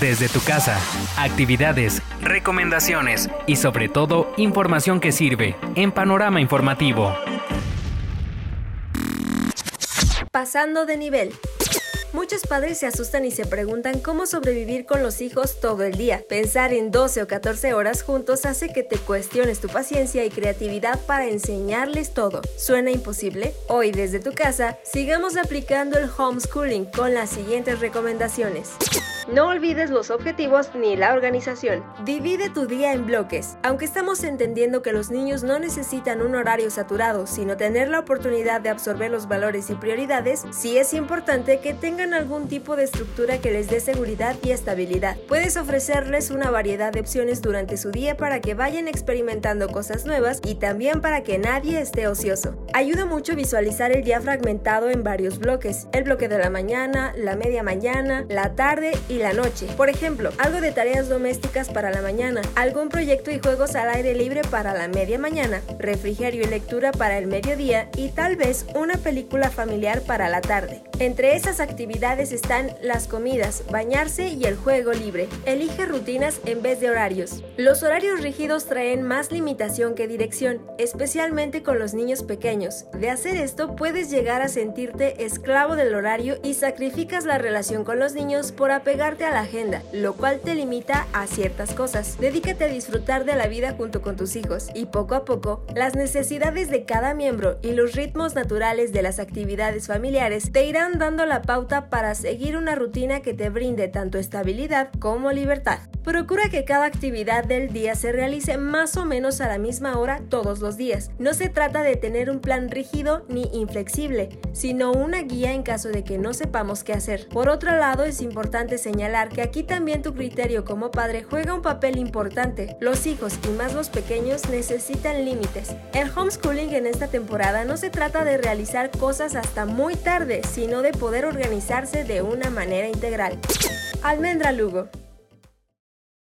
desde tu casa. Actividades, recomendaciones y sobre todo información que sirve en Panorama Informativo. Pasando de nivel. Muchos padres se asustan y se preguntan cómo sobrevivir con los hijos todo el día. Pensar en 12 o 14 horas juntos hace que te cuestiones tu paciencia y creatividad para enseñarles todo. ¿Suena imposible? Hoy desde tu casa, sigamos aplicando el homeschooling con las siguientes recomendaciones. No olvides los objetivos ni la organización. Divide tu día en bloques. Aunque estamos entendiendo que los niños no necesitan un horario saturado, sino tener la oportunidad de absorber los valores y prioridades, sí es importante que tengan algún tipo de estructura que les dé seguridad y estabilidad. Puedes ofrecerles una variedad de opciones durante su día para que vayan experimentando cosas nuevas y también para que nadie esté ocioso. Ayuda mucho visualizar el día fragmentado en varios bloques. El bloque de la mañana, la media mañana, la tarde y la noche. Por ejemplo, algo de tareas domésticas para la mañana, algún proyecto y juegos al aire libre para la media mañana, refrigerio y lectura para el mediodía y tal vez una película familiar para la tarde. Entre esas actividades están las comidas, bañarse y el juego libre. Elige rutinas en vez de horarios. Los horarios rígidos traen más limitación que dirección, especialmente con los niños pequeños. De hacer esto puedes llegar a sentirte esclavo del horario y sacrificas la relación con los niños por apegar a la agenda, lo cual te limita a ciertas cosas. Dedícate a disfrutar de la vida junto con tus hijos y poco a poco, las necesidades de cada miembro y los ritmos naturales de las actividades familiares te irán dando la pauta para seguir una rutina que te brinde tanto estabilidad como libertad. Procura que cada actividad del día se realice más o menos a la misma hora todos los días. No se trata de tener un plan rígido ni inflexible, sino una guía en caso de que no sepamos qué hacer. Por otro lado, es importante señalar señalar que aquí también tu criterio como padre juega un papel importante. Los hijos y más los pequeños necesitan límites. El homeschooling en esta temporada no se trata de realizar cosas hasta muy tarde, sino de poder organizarse de una manera integral. Almendra Lugo